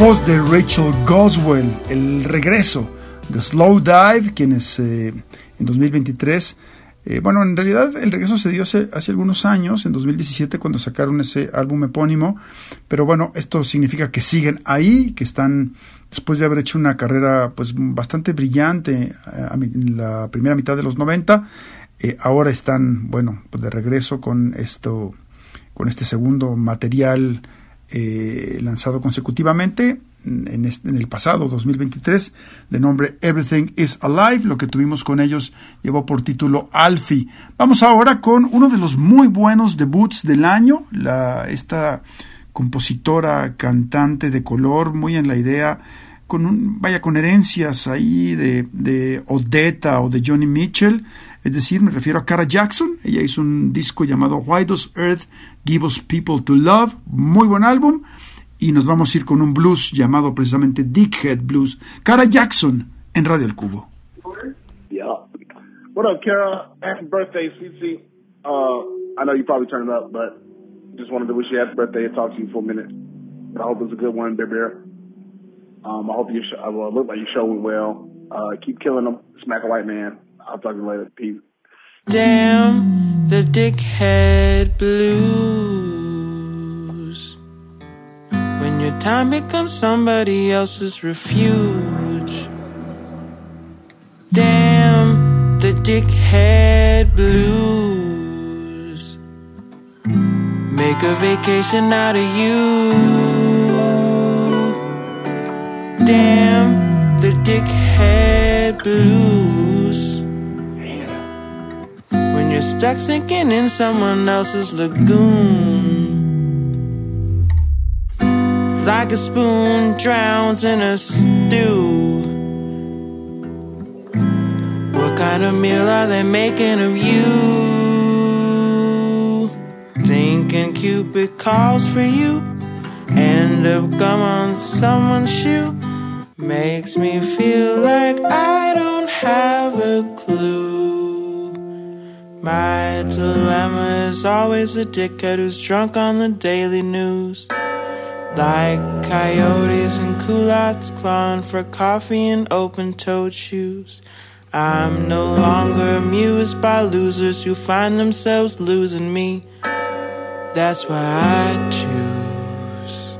Voz de Rachel Goswell, el regreso de Slow Dive, quienes eh, en 2023 Eh, bueno, en realidad el regreso se dio hace, algunos años, en 2017, cuando sacaron ese álbum epónimo, pero bueno, esto significa que siguen ahí, que están, después de haber hecho una carrera pues bastante brillante eh, en la primera mitad de los 90, eh, ahora están, bueno, pues de regreso con esto, con este segundo material eh, lanzado consecutivamente en, en, el pasado 2023 de nombre Everything is Alive. Lo que tuvimos con ellos llevó por título Alfie. Vamos ahora con uno de los muy buenos debuts del año, la, esta compositora, cantante de color, muy en la idea, con un, vaya con herencias ahí de, de Odetta o de Johnny Mitchell. Es decir, me refiero a Cara Jackson. Ella hizo un disco llamado Why Does Earth Give Us People to Love? Muy buen álbum. Y nos vamos a ir con un blues llamado precisamente Dickhead Blues. Kara Jackson en Radio al Cubo. Yeah. What up, Kara? Happy birthday, CC. Uh, I know you probably turned up, but just wanted to wish you happy birthday and talk to you for a minute. But I hope it's a good one, Baby Bear. Um, I hope you sh- uh, well, look like your show went well. Uh, keep killing them. Smack a white man. I'll talk to you later. Peace. Damn the dickhead blues. When your time becomes somebody else's refuge. Damn the dickhead blues. Make a vacation out of you. Damn the dickhead blues. You're stuck sinking in someone else's lagoon. Like a spoon drowns in a stew. What kind of meal are they making of you? Thinking Cupid calls for you. End up gum on someone's shoe. Makes me feel like I don't have a clue. My dilemma is always a dickhead who's drunk on the daily news. Like coyotes and culottes clawing for coffee in open toed shoes. I'm no longer amused by losers who find themselves losing me. That's why I choose.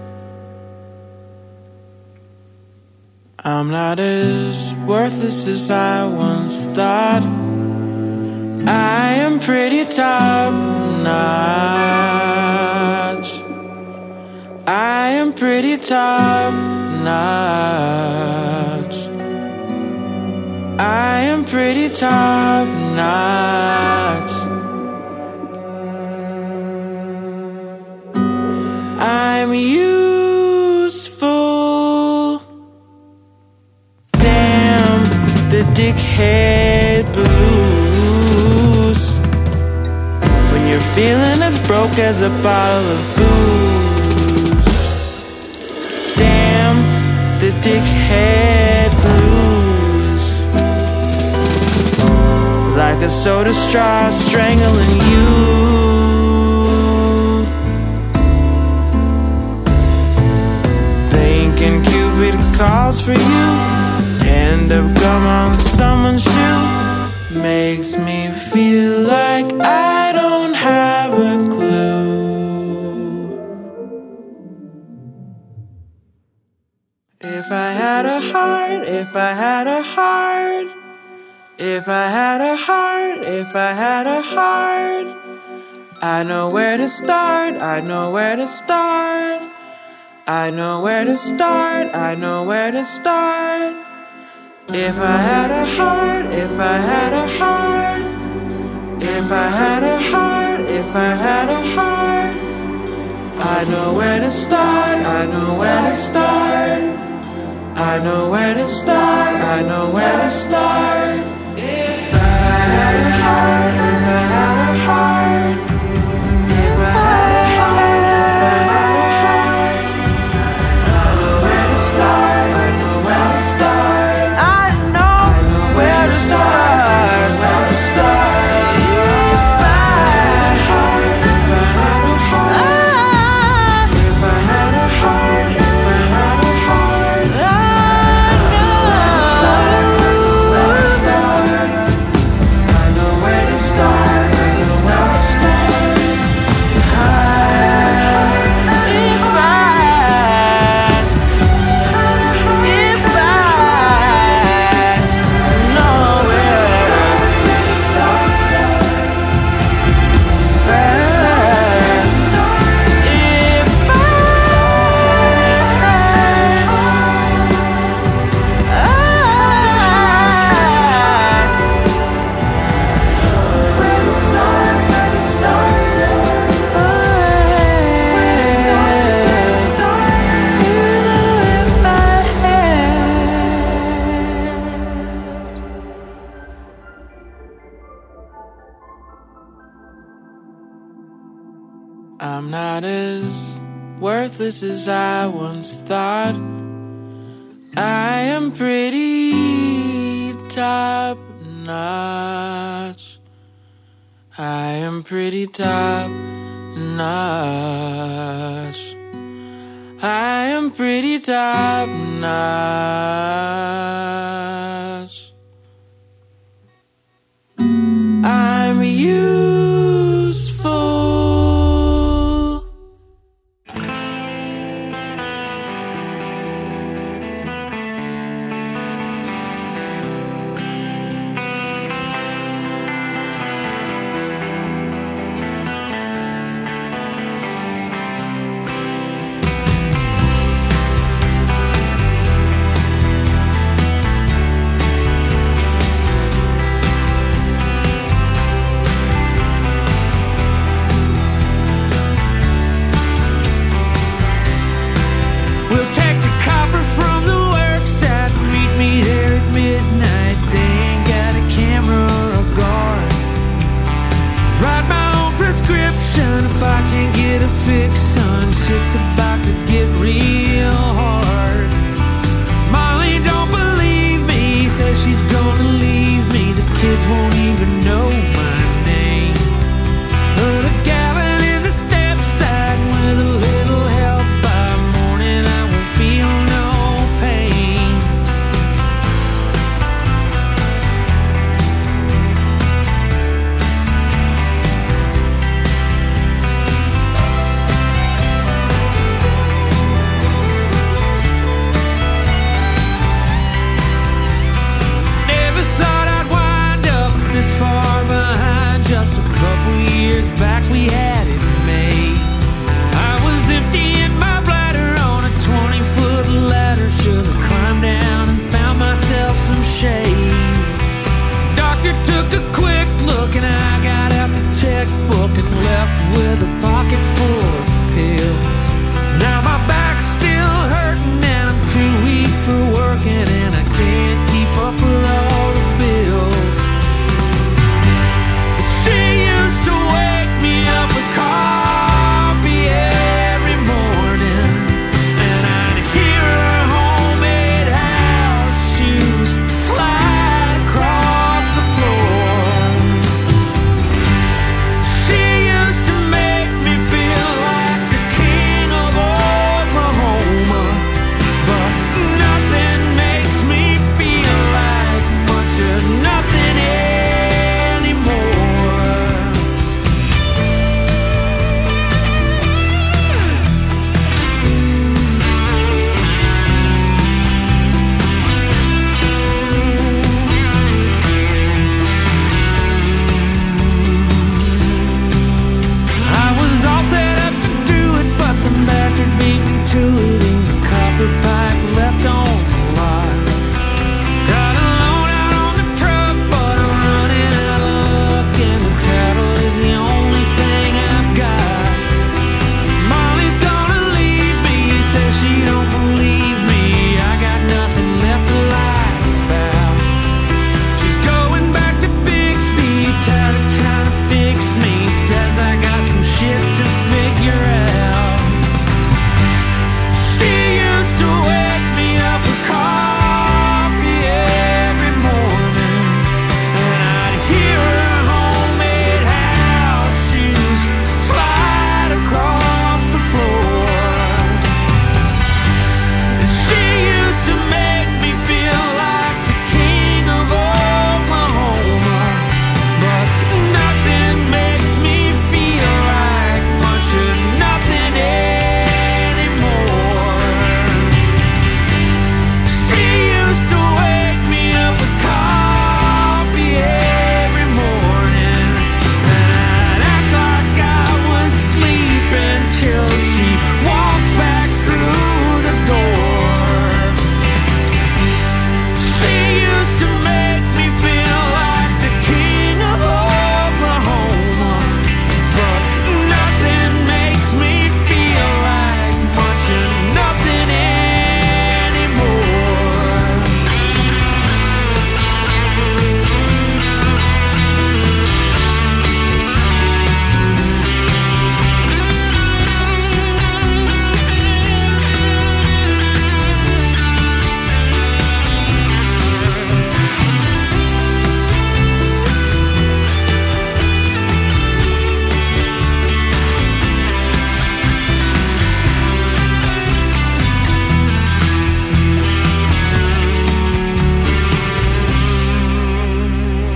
I'm not as worthless as I once thought. I am pretty top notch. I am pretty top notch. I am pretty top notch. I'm useful. Damn the dickhead feeling as broke as a bottle of booze. Damn the dickhead blues. Like a soda straw strangling you. Thinking Cupid calls for you. End up gum on someone's shoe. Makes me feel like I have a clue. If I had a heart, if I had a heart, if I had a heart, if I had a heart, I know where to start, I know where to start. I know where to start, I know where to start. If I had a heart, if I had a heart, if I had a heart, if I had a heart, I know where to start, I know where to start. I know where to start, I know where to start. If I had a heart, worthless is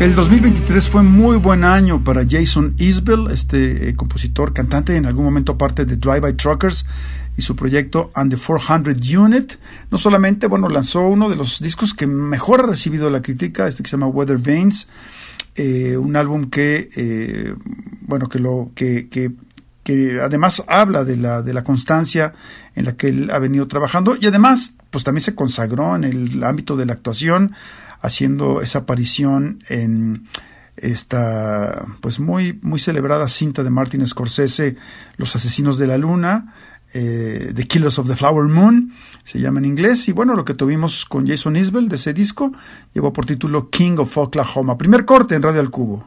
El 2023 fue muy buen año para Jason Isbell, este eh, compositor, cantante, en algún momento parte de Drive By Truckers y su proyecto And the 400 Unit. No solamente, bueno, lanzó uno de los discos que mejor ha recibido la crítica, este que se llama Weather Veins, eh, un álbum que, eh, bueno, que lo que, que, que además habla de la, de la constancia en la que él ha venido trabajando y además, pues también se consagró en el ámbito de la actuación haciendo esa aparición en esta pues muy muy celebrada cinta de Martin Scorsese Los asesinos de la luna eh, The Killers of the Flower Moon se llama en inglés. Y bueno lo que tuvimos con Jason Isbell de ese disco llevó por título King of Oklahoma. Primer corte en Radio al Cubo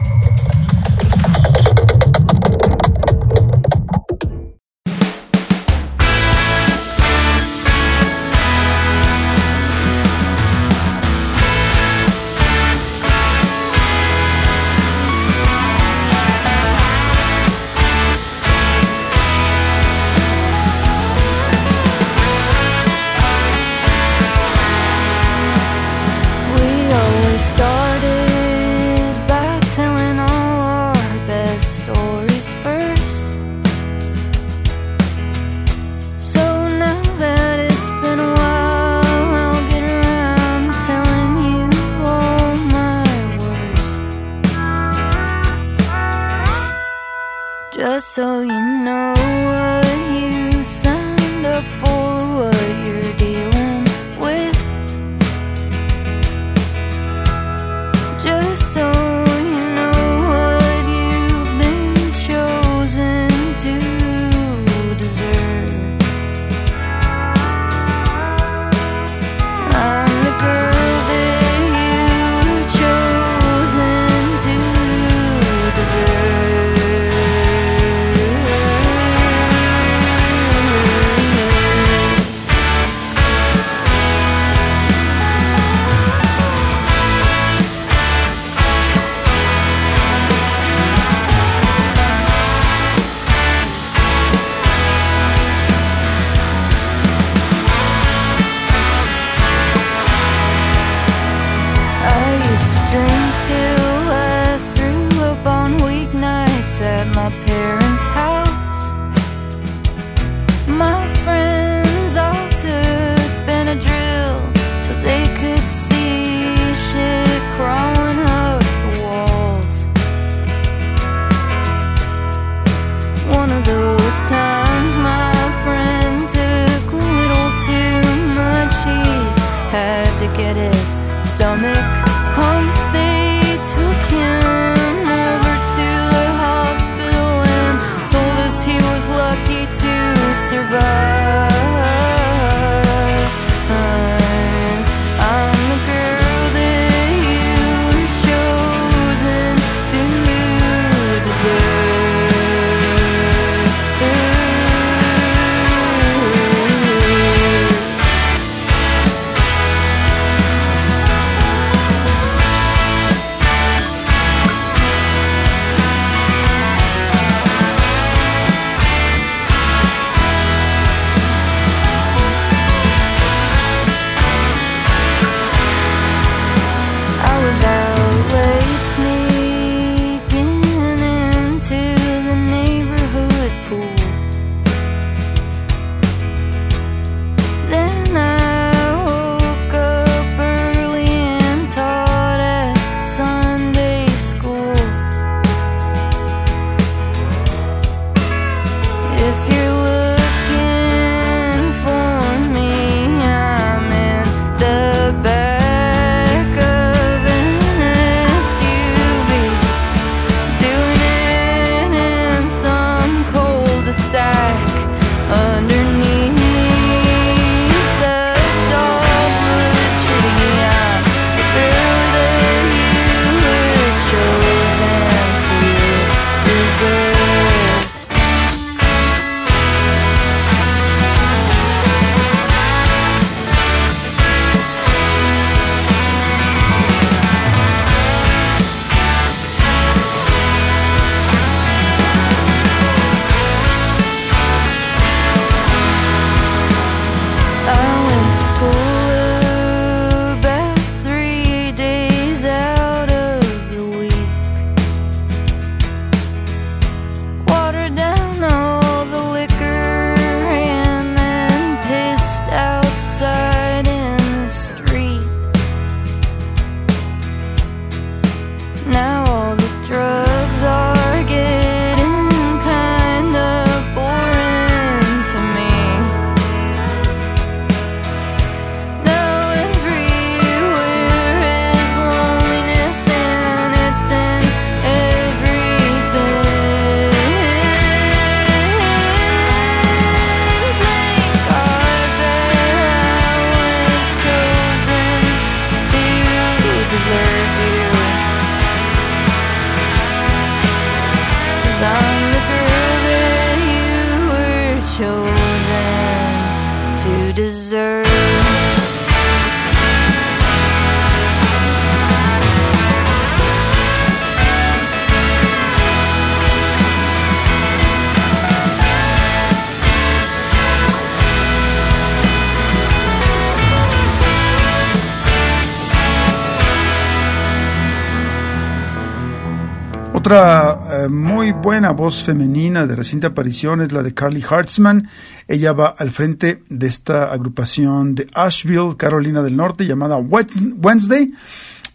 Voz femenina de reciente aparición es la de Carly Hartzman. Ella va al frente de esta agrupación de Asheville, Carolina del Norte, llamada Wednesday.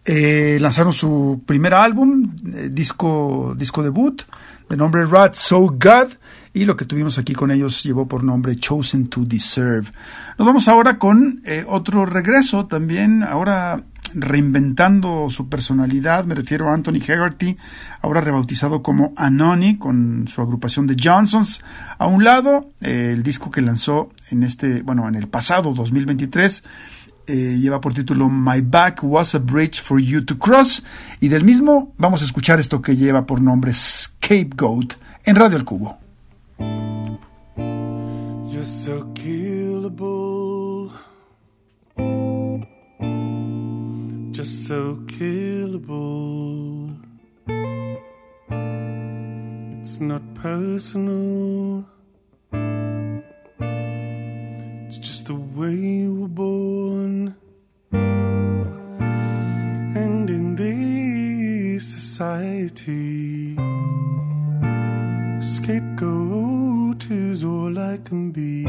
Eh, lanzaron su primer álbum, eh, disco, disco debut, de nombre Rat So God, y lo que tuvimos aquí con ellos llevó por nombre Chosen to Deserve. Nos vamos ahora con eh, otro regreso también, ahora reinventando su personalidad, me refiero a Anthony Hegarty, ahora rebautizado como Anony con su agrupación de Johnsons. A un lado, eh, el disco que lanzó en este, bueno, en el pasado 2023 eh, lleva por título My Back Was a Bridge for You to Cross y del mismo vamos a escuchar esto que lleva por nombre Scapegoat en Radio El Cubo. You're so killable. Just so killable. It's not personal. It's just the way you were born. And in this society, scapegoat is all I can be.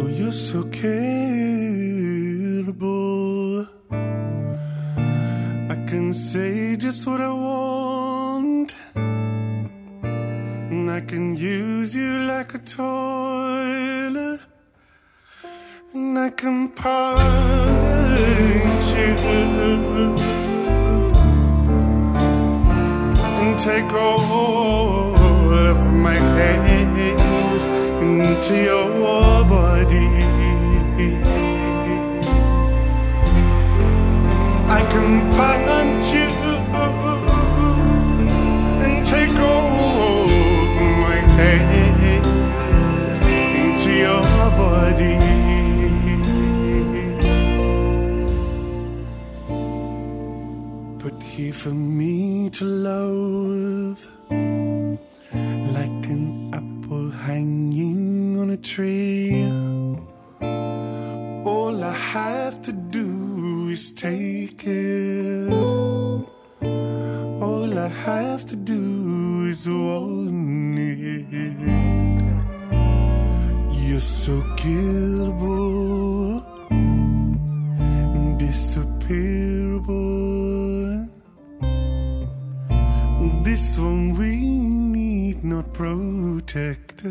Oh, you're so killable. I can say just what I want. And I can use you like a toilet. And I can punch you. And take all my hate into your body. I can punch you and take all of my hate into your body. But here for me to loathe hanging on a tree. All I have to do is take it. All I have to do is want it. You're so killable, disappearable. This one we need not protect.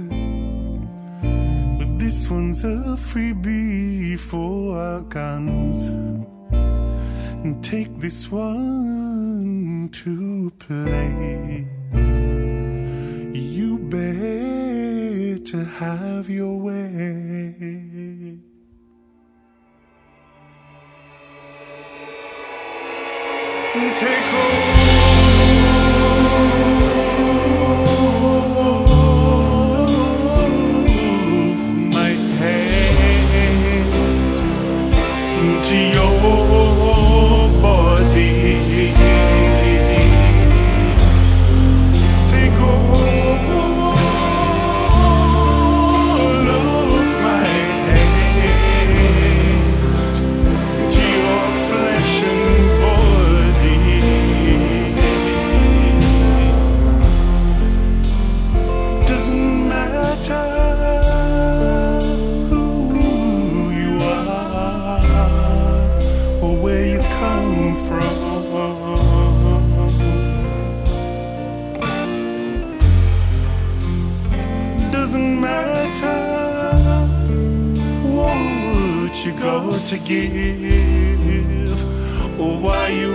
This one's a freebie for our guns. And take this one to place. You better have your way. To give. Or why you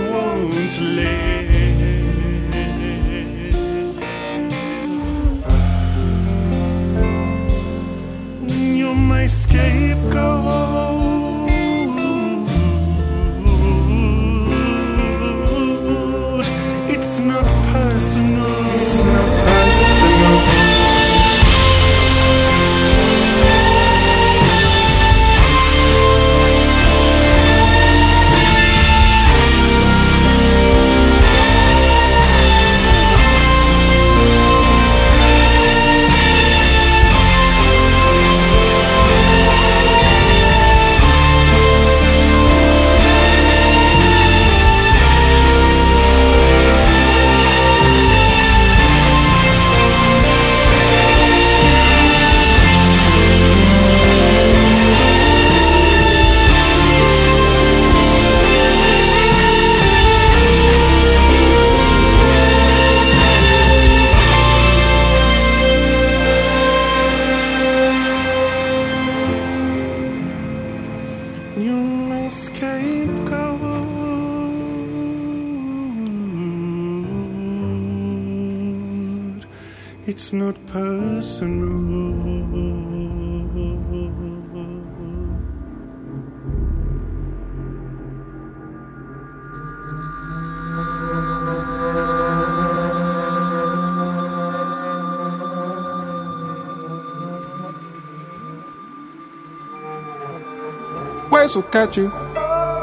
will catch you,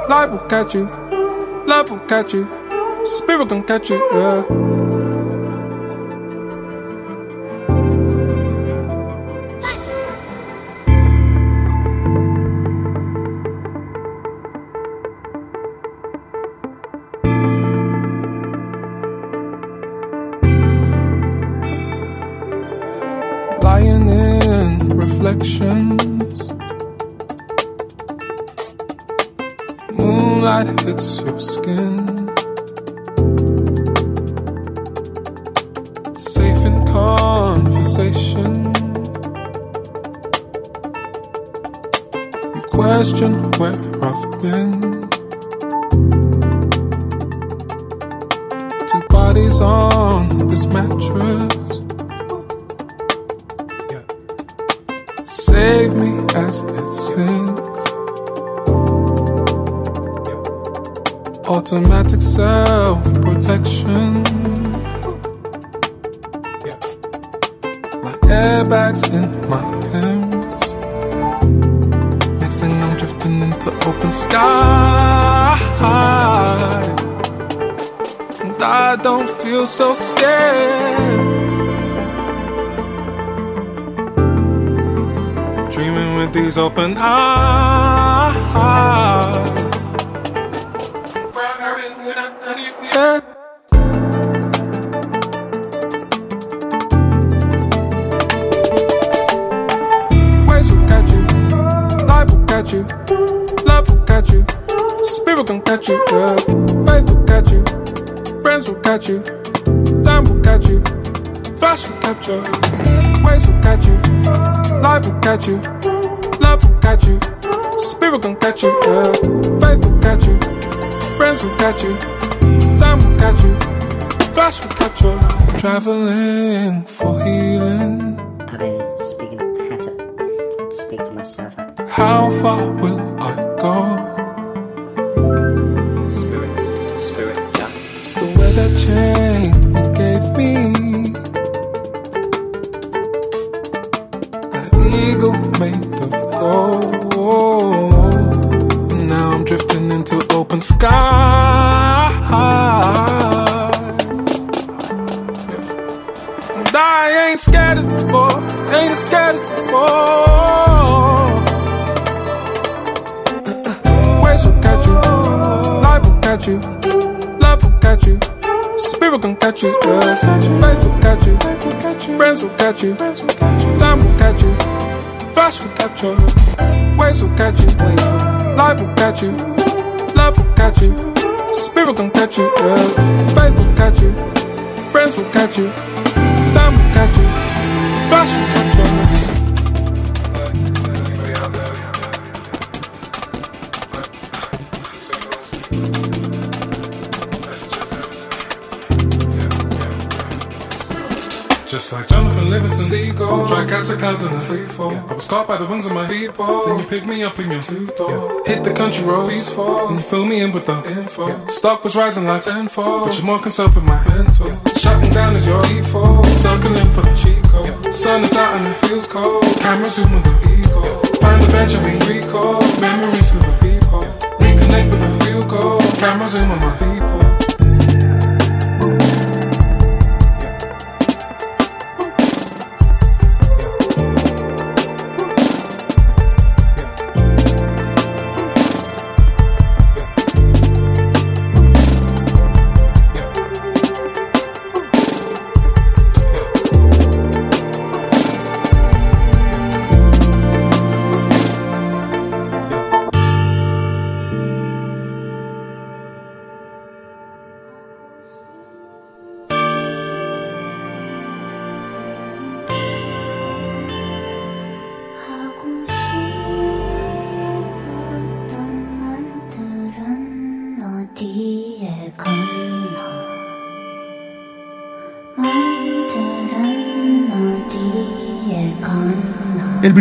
life will catch you, love will catch you, spirit can catch you, yeah. You, love will catch you, spirit can catch you, yeah. Faith will catch you, friends will catch you, time will catch you, flash will you, waves will catch you, life will catch you, love will catch you, spirit can catch you, yeah. Faith will catch you, friends will catch you, time will catch you, flash will catch you. Traveling for healing. How far will will catch you, time will catch you, flash will catch you, waves will catch you, life will catch you, love will catch you, spirit can catch you, yeah. faith will catch you, friends will catch you, Just like Jonathan Livingston, Seagull. Try catch the clouds in the free fall. I was caught by the wings of my people. Then you picked me up in your two-door. Hit the country roads. Peaceful. Then you fill me in with the info. Stock was rising like tenfold. But you're more concerned with my mental. Shutting down is your default. Circling for the cheat code. Sun is out and it feels cold. Camera zooming the ego. Find the bench and we recall. Memories of the people. Reconnect with the real goal. Camera zoom on my people.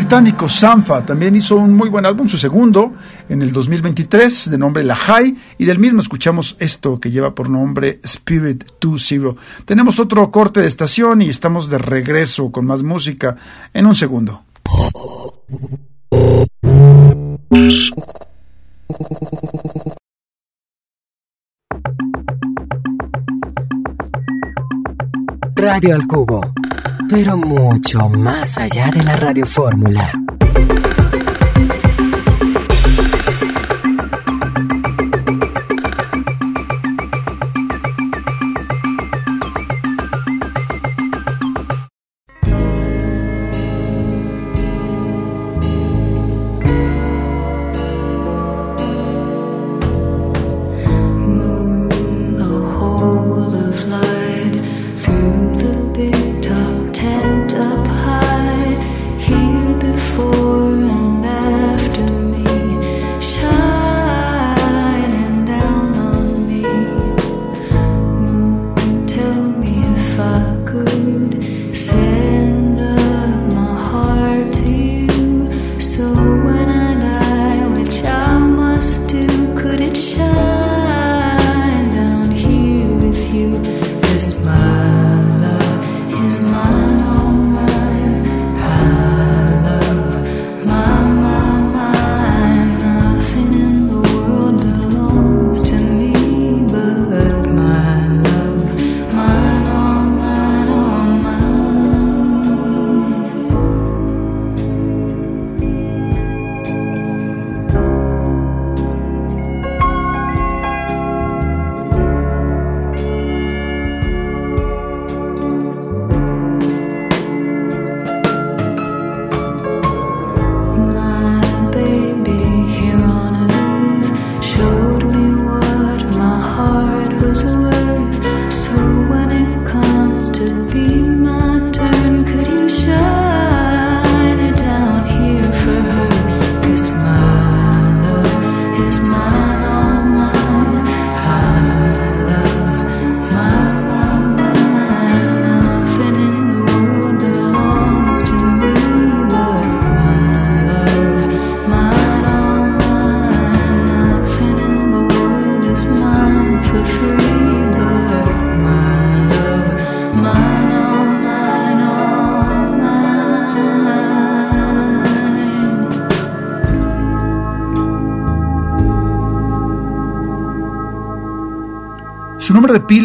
Británico Sanfa también hizo un muy buen álbum, su segundo, en el 2023, de nombre La High, y del mismo escuchamos esto que lleva por nombre Spirit 2-0. Tenemos otro corte de estación y estamos de regreso con más música en un segundo. Radio al Cubo, pero mucho más allá de la radiofórmula.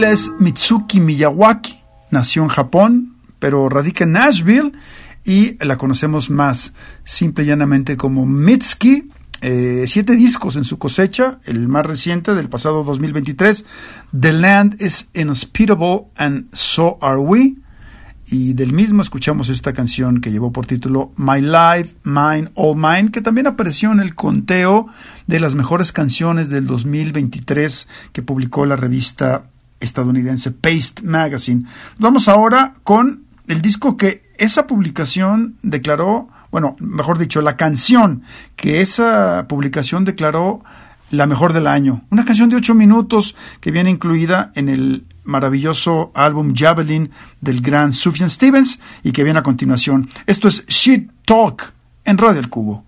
Es Mitsuki Miyawaki, nació en Japón, pero radica en Nashville y la conocemos más simple y llanamente como Mitski. Eh, siete discos en su cosecha, el más reciente del pasado 2023, The Land is Inhospitable and So Are We. Y del mismo escuchamos esta canción que llevó por título My Life, Mine, All Mine, que también apareció en el conteo de las mejores canciones del 2023 que publicó la revista estadounidense Paste Magazine. Vamos ahora con el disco que esa publicación declaró, bueno, mejor dicho, la canción que esa publicación declaró la mejor del año. Una canción de ocho minutos que viene incluida en el maravilloso álbum Javelin del gran Sufjan Stevens y que viene a continuación. Esto es Shit Talk en Radio El Cubo.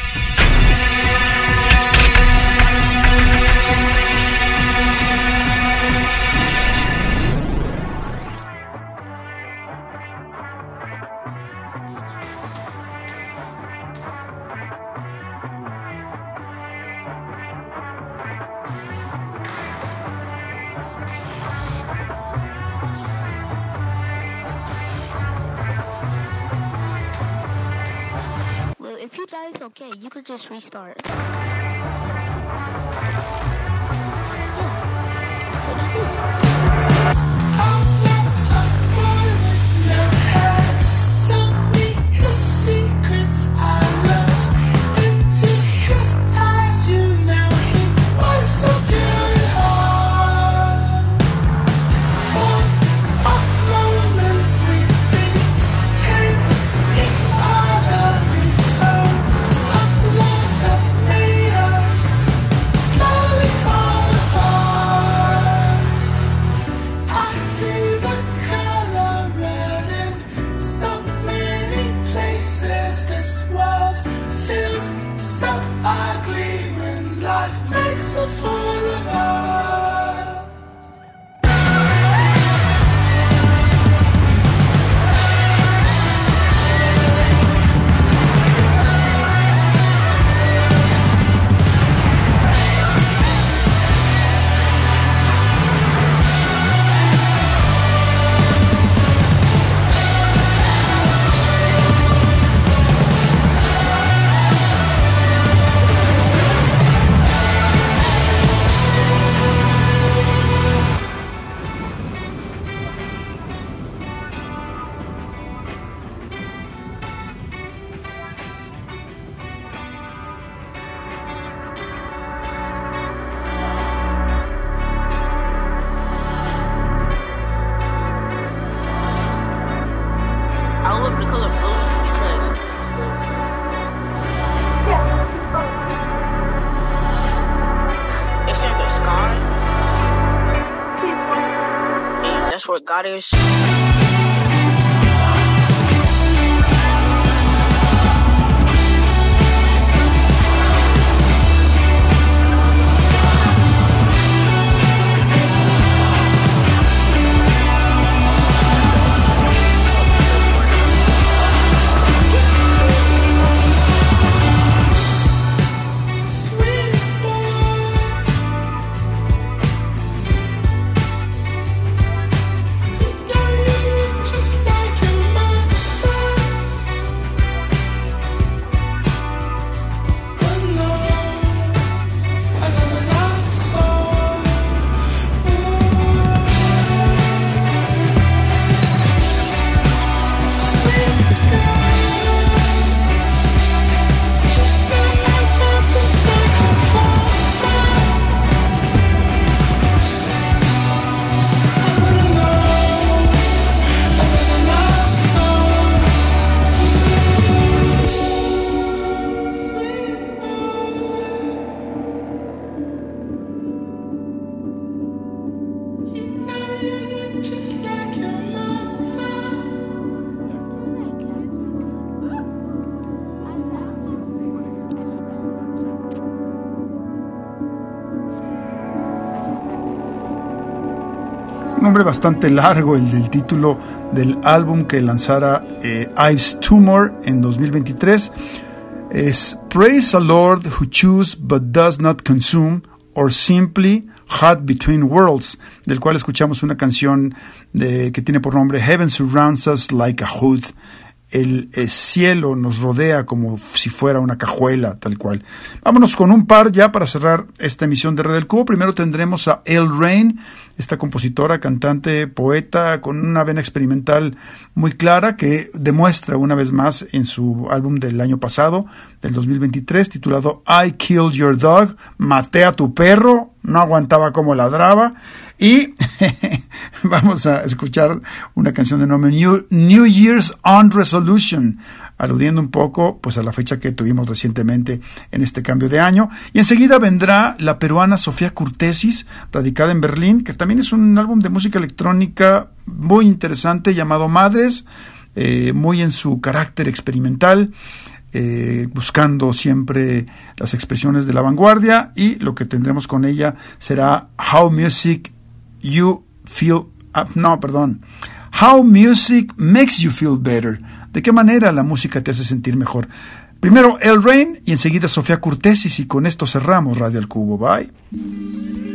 Just restart. Bastante largo, el del título del álbum que lanzara eh, Ives Tumor en 2023. Es Praise a Lord who choose but does not consume, or simply Hot Between Worlds, del cual escuchamos una canción de, que tiene por nombre Heaven Surrounds Us Like a Hood. El, eh, cielo nos rodea como si fuera una cajuela, tal cual. Vámonos con un par ya para cerrar esta emisión de Red del Cubo. Primero tendremos a El Rain, esta compositora, cantante, poeta, con una vena experimental muy clara que demuestra una vez más en su álbum del año pasado, del 2023, titulado I Killed Your Dog, maté a tu perro, no aguantaba como ladraba. Y vamos a escuchar una canción de nombre New, New Year's On Resolution, aludiendo un poco pues a la fecha que tuvimos recientemente en este cambio de año. Y enseguida vendrá la peruana Sofía Curtesis, radicada en Berlín, que también es un álbum de música electrónica muy interesante llamado Madres, eh, muy en su carácter experimental. Eh, buscando siempre las expresiones de la vanguardia y lo que tendremos con ella será How Music You Feel no, perdón. How Music Makes You Feel Better. ¿De qué manera la música te hace sentir mejor? Primero El Rain y enseguida Sofía Curtesis y con esto cerramos Radio al Cubo. Bye.